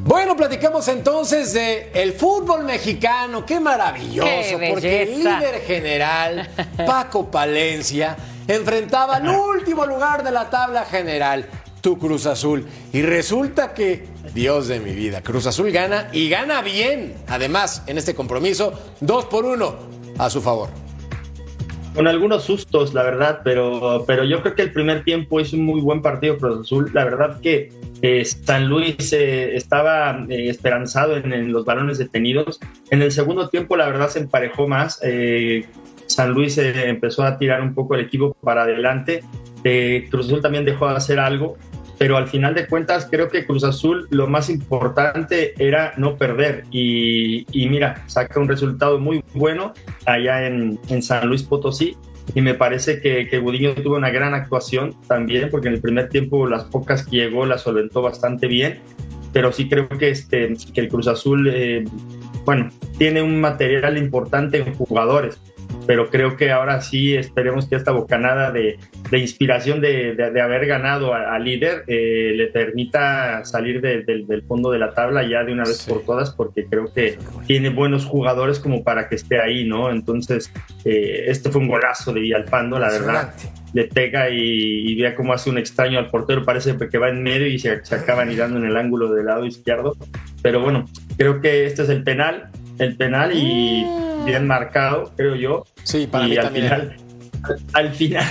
Bueno, platicamos entonces de el fútbol mexicano, qué maravilloso, Qué porque el líder general Paco Palencia enfrentaba al último lugar de la tabla general, tu Cruz Azul, y resulta que Dios de mi vida, Cruz Azul gana y gana bien. Además, en este compromiso, dos por uno a su favor. Con algunos sustos, la verdad, pero, pero yo creo que el primer tiempo es un muy buen partido Cruz Azul. La verdad que eh, San Luis eh, estaba eh, esperanzado en, en los balones detenidos. En el segundo tiempo, la verdad, se emparejó más. San Luis empezó a tirar un poco el equipo para adelante. Cruz Azul también dejó de hacer algo. Pero al final de cuentas, creo que Cruz Azul lo más importante era no perder. Y, mira, saca un resultado muy bueno allá en, en San Luis Potosí. Y me parece que, que Gudiño tuvo una gran actuación también, porque en el primer tiempo las pocas que llegó las solventó bastante bien. Pero sí creo que, este, que el Cruz Azul, eh, bueno, tiene un material importante en jugadores pero creo que ahora sí esperemos que esta bocanada de, de inspiración de, de- de haber ganado a- al líder eh, le permita salir de- del- del fondo de la tabla ya de una vez por todas, porque creo que tiene buenos jugadores como para que esté ahí, ¿no? Entonces, eh, este fue un golazo de Villalpando, la verdad. Le pega y, y vea cómo hace un extraño al portero, parece que va en medio y se, se acaba anidando en el ángulo del lado izquierdo. Pero bueno, creo que este es el penal, el penal y bien marcado, creo yo. Sí, para y mí al también. final, al final,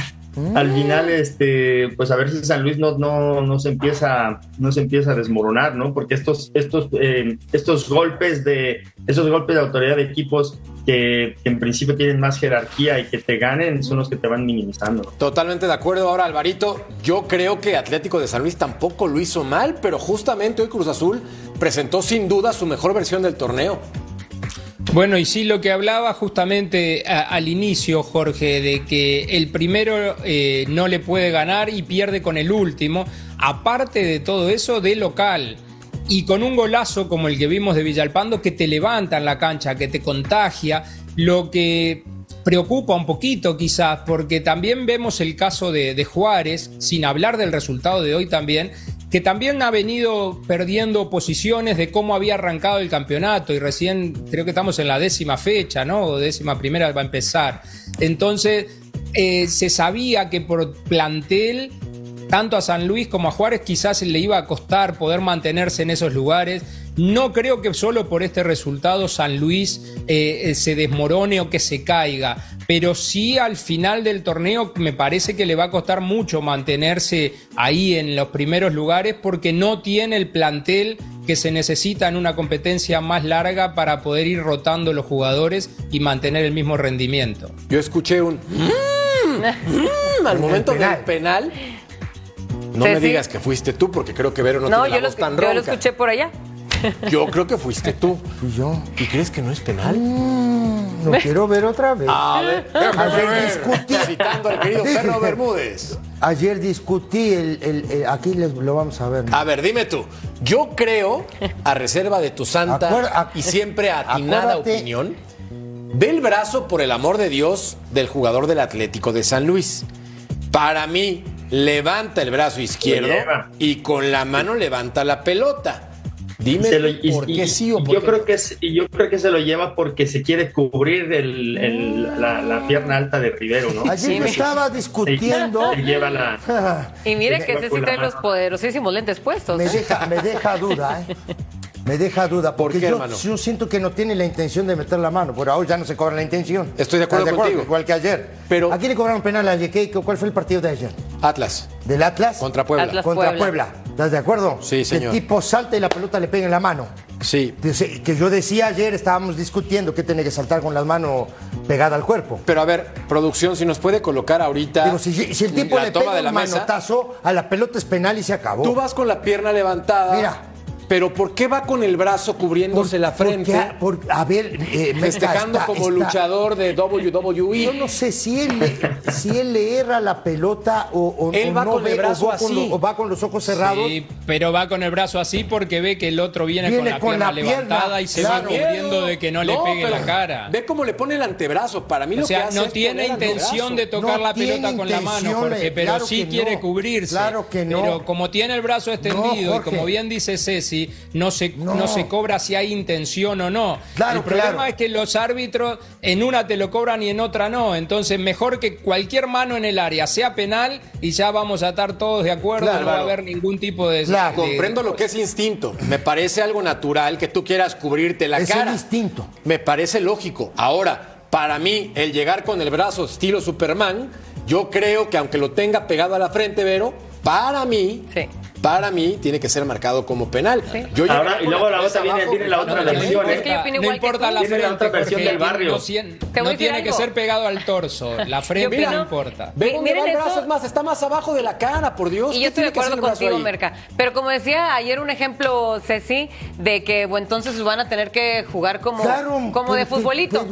al final, este, pues a ver si San Luis no, no, no se empieza, no se empieza a desmoronar, ¿no? Porque estos, estos, eh, estos golpes de, esos golpes de autoridad de equipos que, que en principio tienen más jerarquía y que te ganen son los que te van minimizando. Totalmente de acuerdo. Ahora, Alvarito, yo creo que Atlético de San Luis tampoco lo hizo mal, pero justamente hoy Cruz Azul presentó sin duda su mejor versión del torneo. Bueno, y sí, lo que hablaba justamente al inicio, Jorge, de que el primero eh, no le puede ganar y pierde con el último, aparte de todo eso, de local. Y con un golazo como el que vimos de Villalpando que te levanta en la cancha, que te contagia, lo que preocupa un poquito quizás, porque también vemos el caso de Juárez, sin hablar del resultado de hoy también, que también ha venido perdiendo posiciones de cómo había arrancado el campeonato y recién creo que estamos en la décima fecha, ¿no? O décima primera va a empezar. Entonces, eh, se sabía que por plantel, tanto a San Luis como a Juárez quizás le iba a costar poder mantenerse en esos lugares. No creo que solo por este resultado San Luis eh, eh, se desmorone o que se caiga, pero sí al final del torneo me parece que le va a costar mucho mantenerse ahí en los primeros lugares porque no tiene el plantel que se necesita en una competencia más larga para poder ir rotando los jugadores y mantener el mismo rendimiento. Yo escuché un "Mm, mm", al momento penal. del penal. No Sí, me sí. digas que fuiste tú, porque creo que Vero no, No, tiene yo la lo, voz tan yo lo ronca. escuché por allá. Yo creo que fuiste tú. Fui yo. ¿Y crees que no es penal? Mm, Lo quiero ver otra vez. A ver, déjame Ayer ver. discutí. Citando al querido Perro Bermúdez. Ayer discutí el, el- el- aquí les- lo vamos a ver. A ver, dime tú. Yo creo, a reserva de tu santa y siempre atinada acuérdate- opinión, ve el brazo, por el amor de Dios, del jugador del Atlético de San Luis. Para mí, levanta el brazo izquierdo y con la mano levanta la pelota. Dime Se lo- por qué y- sí o por yo qué creo no. que es- y yo creo que se lo lleva porque se quiere cubrir el- el- la, la pierna alta de Rivero, ¿no? Ayer me estaba discutiendo. Se lleva la. Y mire Se que con sí trae los poderosísimos lentes puestos. Me ¿eh? deja, me deja duda, ¿eh? Me deja duda. Porque qué, yo, hermano? yo siento que no tiene la intención de meter la mano. Por ahora ya no se cobra la intención. Estoy de acuerdo ¿Estás contigo. Igual que ayer. Pero- ¿A quién le cobraron penal ayer? ¿Qué- ¿Cuál fue el partido de ayer? Atlas, ¿Del Atlas? contra Puebla. Atlas. Contra Puebla. Puebla. ¿Estás de acuerdo? Sí, señor. El tipo salta y la pelota le pega en la mano. Sí, Que yo decía ayer, estábamos discutiendo que tiene que saltar con las manos pegadas al cuerpo. pero a ver, producción, si nos puede colocar ahorita Digo, si, si el tipo la le toma pega de la un mesa. manotazo, a la pelota es penal y se acabó. Tú vas con la pierna levantada. Mira. Pero ¿por qué va con el brazo cubriéndose la frente? Porque, por- a ver, eh, festejando está- como está- luchador de Yo WWE. no sé si él, le- si él le erra la pelota o, o- Él o va no con el ve, o brazo con así. lo- o va con los ojos cerrados. Sí, pero va con el brazo así porque ve que el otro viene, Viene con la con pierna la pierna, levantada y se claro. va cubriendo de que no, le pegue la cara. Ve cómo le pone el antebrazo. Para mí O lo que sea, hace no es tiene intención de tocar No la pelota con la mano, Jorge, pero claro sí que quiere no. cubrirse. Claro que no. Pero como tiene el brazo extendido y como bien dice Ceci, no se, no. No. se cobra si hay intención o no. Claro, el problema claro. es que los árbitros en una te lo cobran y en otra no. Entonces, mejor que cualquier mano en el área sea penal y ya vamos a estar todos de acuerdo, Claro. no va a haber ningún tipo de... Claro. de- Comprendo lo que es instinto. Me parece algo natural que tú quieras cubrirte la es cara. el instinto. Me parece lógico. Ahora, para mí, el llegar con el brazo estilo Superman, yo creo que aunque lo tenga pegado a la frente, Vero, para mí, Sí. Para mí, tiene que ser marcado como penal. Yo Ahora, y luego la otra viene- abajo, viene la no, otra versión, no, ¿eh? Es que yo opino no igual importa la Tiene la frente, otra versión del barrio. No, tiene que ser pegado al torso. La frente no importa. Ve Mi- dónde va el brazo, eso. es más, está más abajo de la cara, por Dios. Y ¿Qué yo estoy de tiene acuerdo contigo? Merca. Pero como decía ayer un ejemplo, Ceci, de que bueno, entonces van a tener que jugar como, Claro, como de futbolito.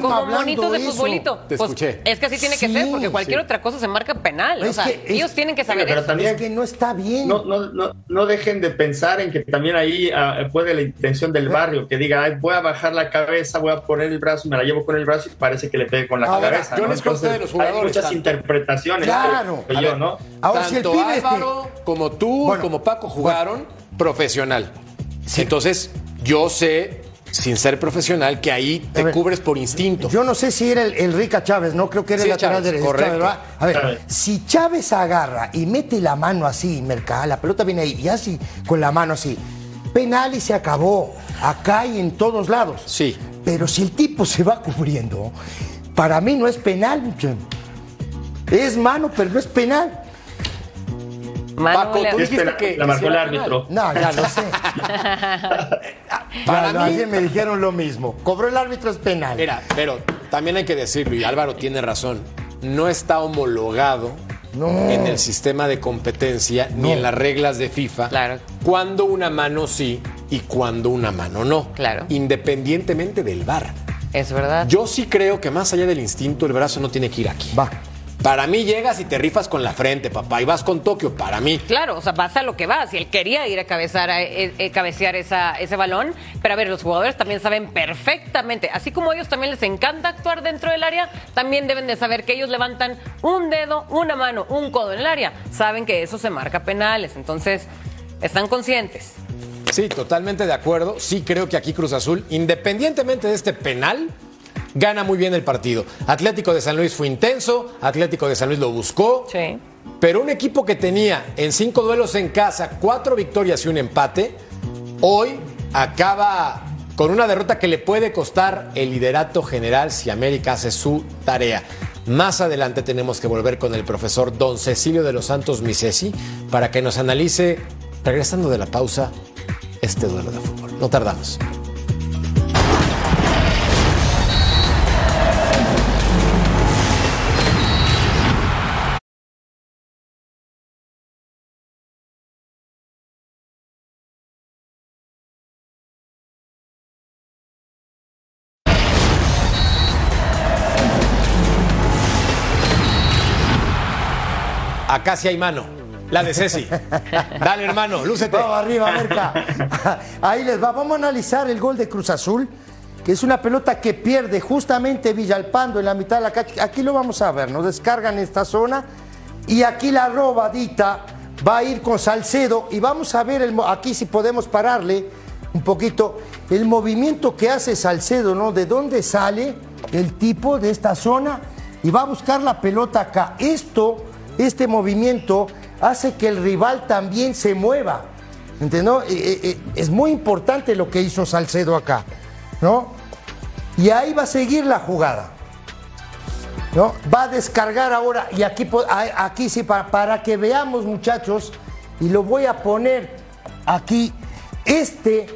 como monitos de eso. futbolito. Te Pues, escuché. es que así tiene que ser, porque cualquier otra cosa se marca penal. O sea, ellos tienen que saber pero también- Es que no está bien. No, no, no, no dejen de pensar en que también ahí ah, puede la intención del barrio, que diga, "Ay, voy a bajar la cabeza, voy a poner el brazo, me la llevo con el brazo y parece que le pegue con la Ahora, cabeza. yo ¿no? les consta de los jugadores, hay muchas tanto. interpretaciones. Claro. creo A yo, ver, ¿no? Ahora, si el este- Álvaro como tú Bueno, y como Paco jugaron profesional. Entonces, yo sé, sin ser profesional, que ahí te ver, cubres por instinto. Yo no sé si era el, Rica Chávez, no creo que era Sí, el lateral Chávez, derecho. correcto. ¿verdad? A ver, Chávez. si Chávez agarra y mete la mano así, Mercado, la pelota viene ahí y así, con la mano así, penal y se acabó. Acá y en todos lados. Sí. Pero si el tipo se va cubriendo, para mí no es penal. Es mano, pero no es penal. Paco, tú dijiste que la marcó el árbitro. No, ya lo sé. Para mí- me dijeron lo mismo. Cobró el árbitro es penal. Mira, pero también hay que decirlo, y Álvaro tiene razón, no está homologado No. en el sistema de competencia ni en las reglas de FIFA Claro. cuando una mano sí y cuando una mano no. Claro. Independientemente del VAR. Es verdad. Yo sí creo que más allá del instinto, el brazo no tiene que ir aquí. Va. Para mí llegas y te rifas con la frente, papá, y vas con Tokio, para mí. Claro, o sea, vas a lo que vas. Y él quería ir a cabezar, a, eh, eh, cabecear esa, ese balón. Pero a ver, los jugadores también saben perfectamente, así como a ellos también les encanta actuar dentro del área, también deben de saber que ellos levantan un dedo, una mano, un codo en el área. Saben que eso se marca penales. Entonces, están conscientes. Sí, totalmente de acuerdo. Sí creo que aquí Cruz Azul, independientemente de este penal, gana muy bien el partido. Atlético de San Luis fue intenso, Atlético de San Luis lo buscó, Sí. pero un equipo que tenía en cinco duelos en casa cuatro victorias y un empate, hoy acaba con una derrota que le puede costar el liderato general si América hace su tarea. Más adelante tenemos que volver con el profesor Don Cecilio de los Santos Misesi para que nos analice, regresando de la pausa, este duelo de fútbol. No tardamos. Acá sí hay mano. La de Ceci. Dale, hermano, lúcete. Vamos arriba, Merca. Ahí les va. Vamos a analizar el gol de Cruz Azul, que es una pelota que pierde justamente Villalpando en la mitad de la cancha. Aquí lo vamos a ver, nos descargan esta zona y aquí la robadita va a ir con Salcedo y vamos a ver el, aquí si podemos pararle un poquito el movimiento que hace Salcedo, ¿no? De dónde sale el tipo de esta zona y va a buscar la pelota acá. Esto, este movimiento hace que el rival también se mueva. ¿Entiendes? es muy importante lo que hizo Salcedo acá, ¿no? Y ahí va a seguir la jugada. ¿no? Va a descargar ahora, y aquí, aquí sí, para, para que veamos, muchachos, y lo voy a poner aquí. Este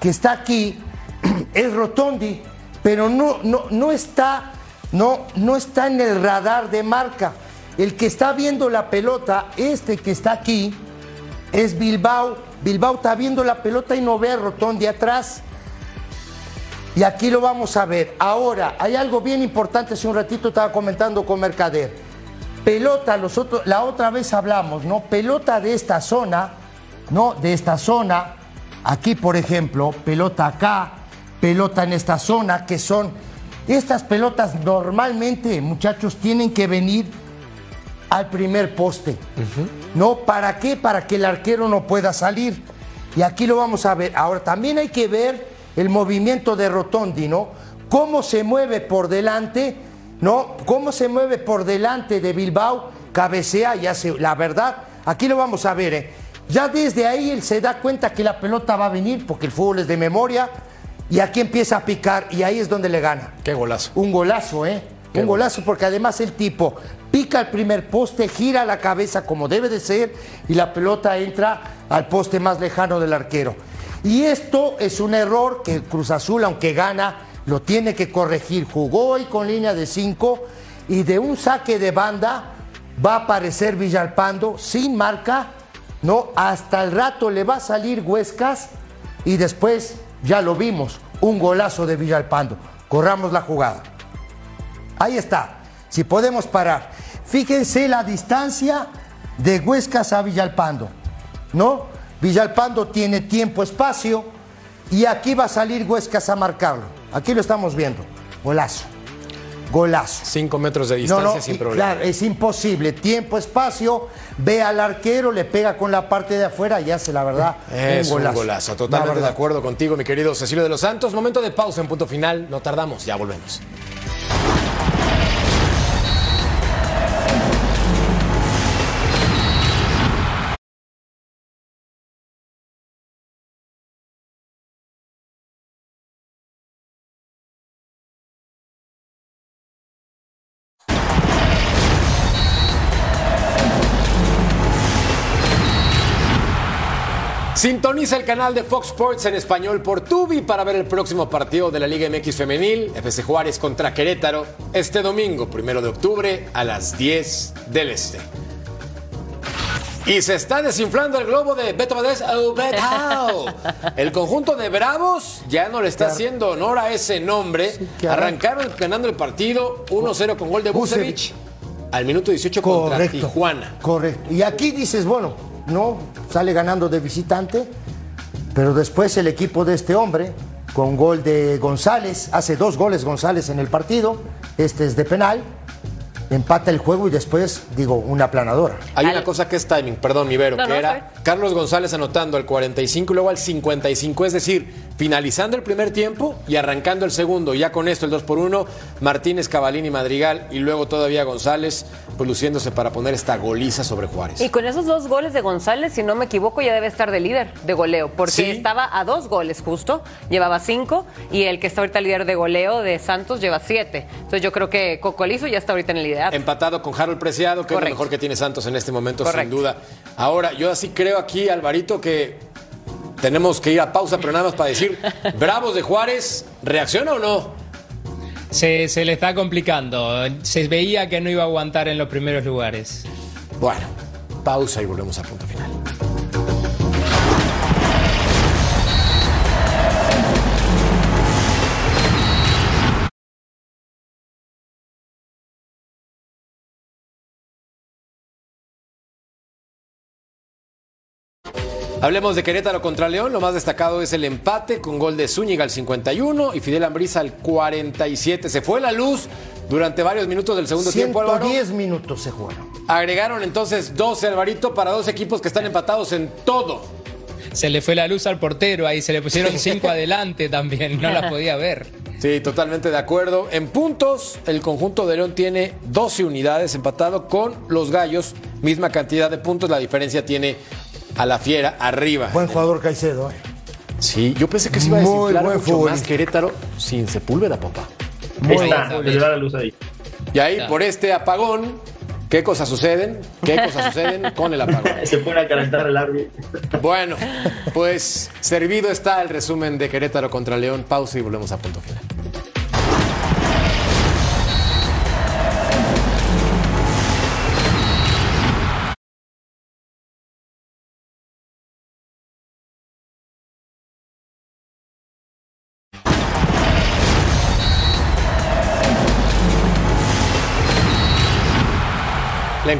que está aquí es Rotondi, pero no, no, no, está, no, no está en el radar de marca. El que está viendo la pelota, este que está aquí, es Bilbao. Bilbao está viendo la pelota y no ve a Rotondi atrás. Y aquí lo vamos a ver. Ahora, hay algo bien importante, hace un ratito estaba comentando con Mercader. Pelota, los la otra vez hablamos, ¿no? Pelota de esta zona, ¿no? De esta zona, aquí por ejemplo, pelota acá, pelota en esta zona, que son, estas pelotas normalmente, muchachos, tienen que venir al primer poste. ¿No? ¿Para qué? Para que el arquero no pueda salir. Y aquí lo vamos a ver. Ahora, también hay que ver el movimiento de Rotondi, ¿no? Cómo se mueve por delante, ¿no? Cómo se mueve por delante de Bilbao, cabecea y hace, la verdad, aquí lo vamos a ver, ¿eh? Ya desde ahí él se da cuenta que la pelota va a venir, porque el fútbol es de memoria, y aquí empieza a picar, y ahí es donde le gana. Qué golazo. Un golazo, ¿eh? Un golazo porque además el tipo pica el primer poste, gira la cabeza como debe de ser y la pelota entra al poste más lejano del arquero. Y esto es un error que el Cruz Azul, aunque gana, lo tiene que corregir. Jugó hoy con línea de 5 y de un saque de banda va a aparecer Villalpando sin marca, ¿no? Hasta el rato le va a salir Huescas y después, ya lo vimos, un golazo de Villalpando. Corramos la jugada. Ahí está. Si podemos parar. Fíjense la distancia de Huescas a Villalpando. ¿No? Villalpando tiene tiempo, espacio. Y aquí va a salir Huescas a marcarlo. Aquí lo estamos viendo. Golazo. Golazo. Cinco metros de distancia sin problema. Claro, es imposible. Tiempo, espacio. Ve al arquero, le pega con la parte de afuera y hace la verdad Es un un golazo. golazo. La Totalmente de acuerdo contigo, mi querido Cecilio de los Santos. Momento de pausa en punto final. No tardamos, ya volvemos. Sintoniza el canal de Fox Sports en español por Tubi para ver el próximo partido de la Liga MX Femenil, FC Juárez contra Querétaro, este domingo, primero de octubre, a las 10 del Este. Y se está desinflando el globo de Beto Valdés. Oh, Beto. El conjunto de Bravos ya no le está haciendo honor a ese nombre. Arrancaron ganando el partido 1-0 con gol de Busevich al minuto 18 contra Correcto. Tijuana. Correcto. Y aquí dices, bueno, no, sale ganando de visitante, pero después el equipo de este hombre, con gol de González, hace dos goles González en el partido, este es de penal, empata el juego y después, digo, una aplanadora. Hay una cosa que es timing, perdón, mi Vero, No, que no, era Carlos González anotando al 45 y luego al 55, es decir, finalizando el primer tiempo y arrancando el segundo. Ya con esto, el 2 por 1, Martínez, Cavalini, Madrigal y luego todavía González, pues luciéndose para poner esta goliza sobre Juárez. Y con esos dos goles de González, si no me equivoco, ya debe estar de líder de goleo, porque Sí. estaba a dos goles justo, llevaba cinco, y el que está ahorita líder de goleo de Santos lleva siete. Entonces yo creo que Cocolizo ya está ahorita en el liderato. Empatado con Harold Preciado, que es lo mejor que tiene Santos en este momento, sin duda. Ahora, yo así creo aquí, Alvarito, que tenemos que ir a pausa, pero nada más para decir, Bravos de Juárez, ¿reacciona o no? Se, se le está complicando. Se veía que no iba a aguantar en los primeros lugares. Bueno, pausa y volvemos a punto final. Hablemos de Querétaro contra León. Lo más destacado es el empate con gol de Zúñiga al 51 y Fidel Ambriz al 47. Se fue la luz durante varios minutos del segundo tiempo, Álvaro. 110 minutos se jugaron. Agregaron entonces 12, Alvarito, para dos equipos que están empatados en todo. Se le fue la luz al portero ahí, se le pusieron cinco adelante también, no la podía ver. Sí, totalmente de acuerdo. En puntos, el conjunto de León tiene 12 unidades empatado con los Gallos, misma cantidad de puntos, la diferencia tiene a la Fiera arriba. Buen jugador Caicedo. ¿eh? Sí, yo pensé que se iba a Muy desinflar mucho más. Querétaro sin Sepúlveda, papá. Ahí está, le da la luz ahí. Y ahí, por este apagón, ¿qué cosas suceden? ¿Qué cosas suceden con el apagón? Se pone a calentar el árbitro. Bueno, pues servido está el resumen de Querétaro contra León. Pausa y volvemos a punto final.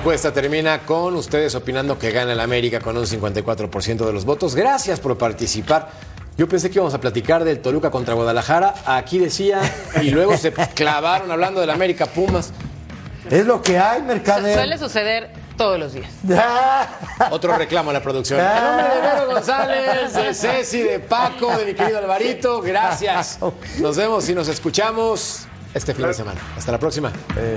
Encuesta termina con ustedes opinando que gana el América con un 54% de los votos. Gracias por participar. Yo pensé que íbamos a platicar del Toluca contra Guadalajara. Aquí decía, y luego se clavaron hablando del América Pumas. Es lo que hay, Mercader. Suele suceder todos los días. Otro reclamo a la producción. A nombre de Vero González, de Ceci, de Paco, de mi querido Alvarito, gracias. Nos vemos y nos escuchamos este fin de semana. Hasta la próxima. Eh,